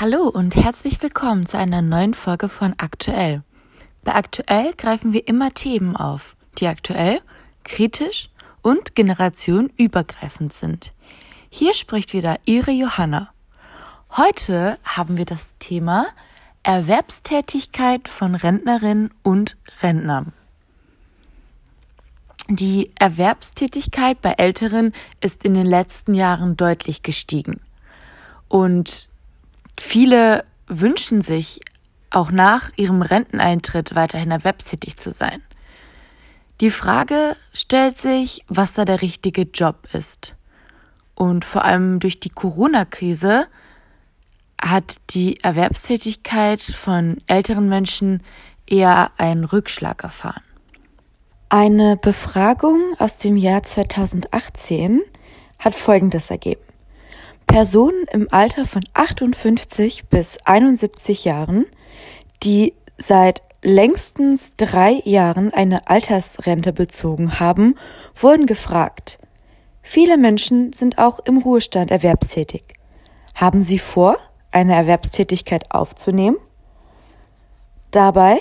Hallo und herzlich willkommen zu einer neuen Folge von Aktuell. Bei Aktuell greifen wir immer Themen auf, die aktuell, kritisch und generationenübergreifend sind. Hier spricht wieder Ihre Johanna. Heute haben wir das Thema Erwerbstätigkeit von Rentnerinnen und Rentnern. Die Erwerbstätigkeit bei Älteren ist in den letzten Jahren deutlich gestiegen. Und viele wünschen sich auch nach ihrem Renteneintritt weiterhin erwerbstätig zu sein. Die Frage stellt sich, was da der richtige Job ist. Und vor allem durch die Corona-Krise hat die Erwerbstätigkeit von älteren Menschen eher einen Rückschlag erfahren. Eine Befragung aus dem Jahr 2018 hat Folgendes ergeben. Personen im Alter von 58 bis 71 Jahren, die seit längstens drei Jahren eine Altersrente bezogen haben, wurden gefragt. Viele Menschen sind auch im Ruhestand erwerbstätig. Haben Sie vor, eine Erwerbstätigkeit aufzunehmen? Dabei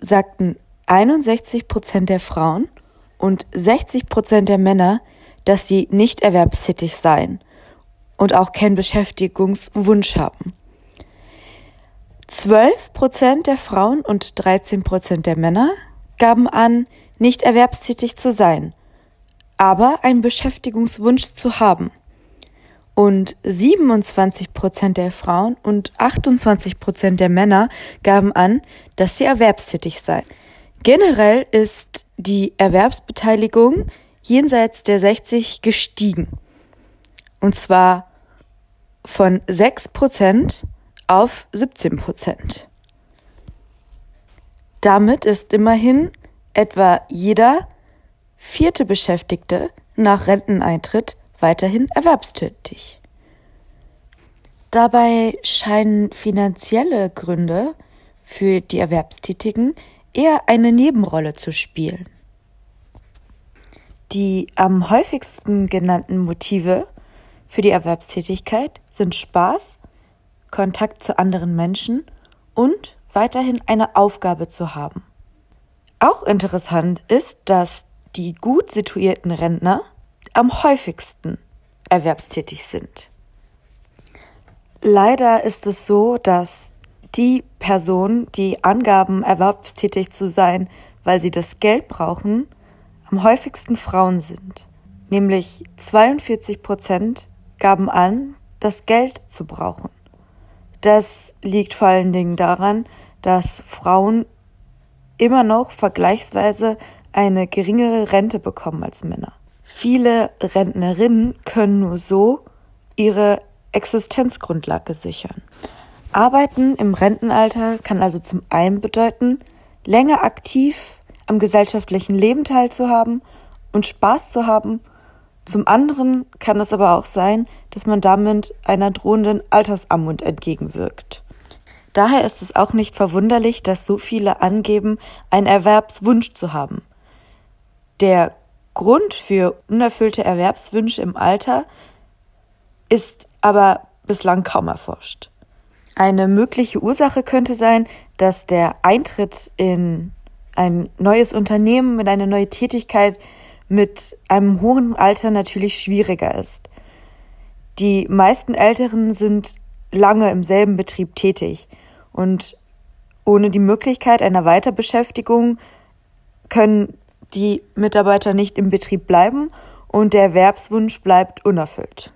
sagten 61 Prozent der Frauen und 60 Prozent der Männer, dass sie nicht erwerbstätig seien und auch keinen Beschäftigungswunsch haben. 12 Prozent der Frauen und 13 Prozent der Männer gaben an, nicht erwerbstätig zu sein, aber einen Beschäftigungswunsch zu haben. Und 27 Prozent der Frauen und 28 Prozent der Männer gaben an, dass sie erwerbstätig seien. Generell ist die Erwerbsbeteiligung jenseits der 60 gestiegen. Und zwar von 6% auf 17%. Damit ist immerhin etwa jeder vierte Beschäftigte nach Renteneintritt weiterhin erwerbstätig. Dabei scheinen finanzielle Gründe für die Erwerbstätigen eher eine Nebenrolle zu spielen. Die am häufigsten genannten Motive für die Erwerbstätigkeit sind Spaß, Kontakt zu anderen Menschen und weiterhin eine Aufgabe zu haben. Auch interessant ist, dass die gut situierten Rentner am häufigsten erwerbstätig sind. Leider ist es so, dass die Personen, die angaben, erwerbstätig zu sein, weil sie das Geld brauchen, am häufigsten Frauen sind. Nämlich 42 Prozent gaben an, das Geld zu brauchen. Das liegt vor allen Dingen daran, dass Frauen immer noch vergleichsweise eine geringere Rente bekommen als Männer. Viele Rentnerinnen können nur so ihre Existenzgrundlage sichern. Arbeiten im Rentenalter kann also zum einen bedeuten, länger aktiv am gesellschaftlichen Leben teilzuhaben und Spaß zu haben. Zum anderen kann es aber auch sein, dass man damit einer drohenden Altersarmut entgegenwirkt. Daher ist es auch nicht verwunderlich, dass so viele angeben, einen Erwerbswunsch zu haben. Der Grund für unerfüllte Erwerbswünsche im Alter ist aber bislang kaum erforscht. Eine mögliche Ursache könnte sein, dass der Eintritt in ein neues Unternehmen, in eine neue Tätigkeit mit einem hohen Alter natürlich schwieriger ist. Die meisten Älteren sind lange im selben Betrieb tätig und ohne die Möglichkeit einer Weiterbeschäftigung können die Mitarbeiter nicht im Betrieb bleiben und der Erwerbswunsch bleibt unerfüllt.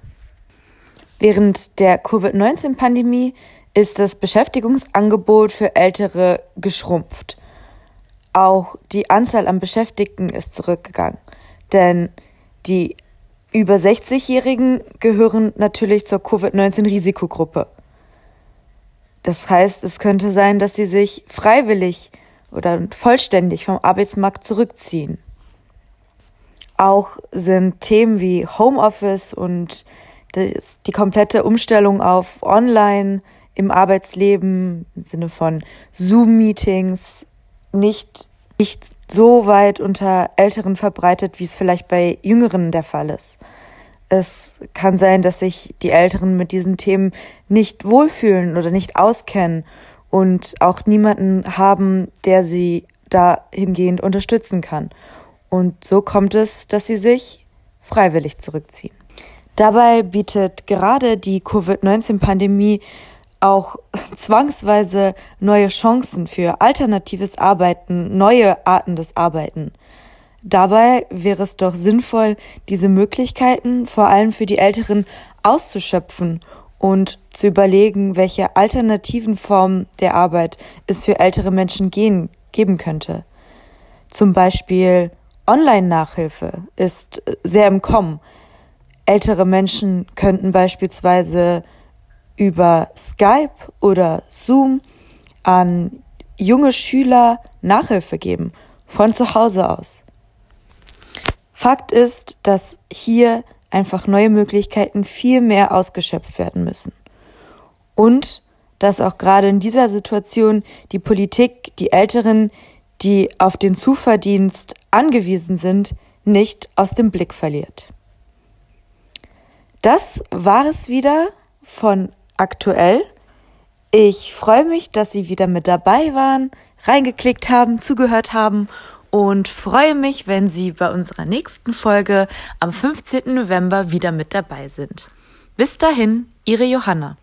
Während der Covid-19-Pandemie ist das Beschäftigungsangebot für Ältere geschrumpft. Auch die Anzahl an Beschäftigten ist zurückgegangen, denn die über 60-Jährigen gehören natürlich zur Covid-19-Risikogruppe. Das heißt, es könnte sein, dass sie sich freiwillig oder vollständig vom Arbeitsmarkt zurückziehen. Auch sind Themen wie Homeoffice und die komplette Umstellung auf Online im Arbeitsleben im Sinne von Zoom-Meetings nicht, nicht so weit unter Älteren verbreitet, wie es vielleicht bei Jüngeren der Fall ist. Es kann sein, dass sich die Älteren mit diesen Themen nicht wohlfühlen oder nicht auskennen und auch niemanden haben, der sie dahingehend unterstützen kann. Und so kommt es, dass sie sich freiwillig zurückziehen. Dabei bietet gerade die Covid-19-Pandemie auch zwangsweise neue Chancen für alternatives Arbeiten, neue Arten des Arbeiten. Dabei wäre es doch sinnvoll, diese Möglichkeiten vor allem für die Älteren auszuschöpfen und zu überlegen, welche alternativen Formen der Arbeit es für ältere Menschen gehen, geben könnte. Zum Beispiel Online-Nachhilfe ist sehr im Kommen. Ältere Menschen könnten beispielsweise über Skype oder Zoom an junge Schüler Nachhilfe geben, von zu Hause aus. Fakt ist, dass hier einfach neue Möglichkeiten viel mehr ausgeschöpft werden müssen. Und dass auch gerade in dieser Situation die Politik die Älteren, die auf den Zuverdienst angewiesen sind, nicht aus dem Blick verliert. Das war es wieder von aktuell. Ich freue mich, dass Sie wieder mit dabei waren, reingeklickt haben, zugehört haben und freue mich, wenn Sie bei unserer nächsten Folge am 15. November wieder mit dabei sind. Bis dahin, Ihre Johanna.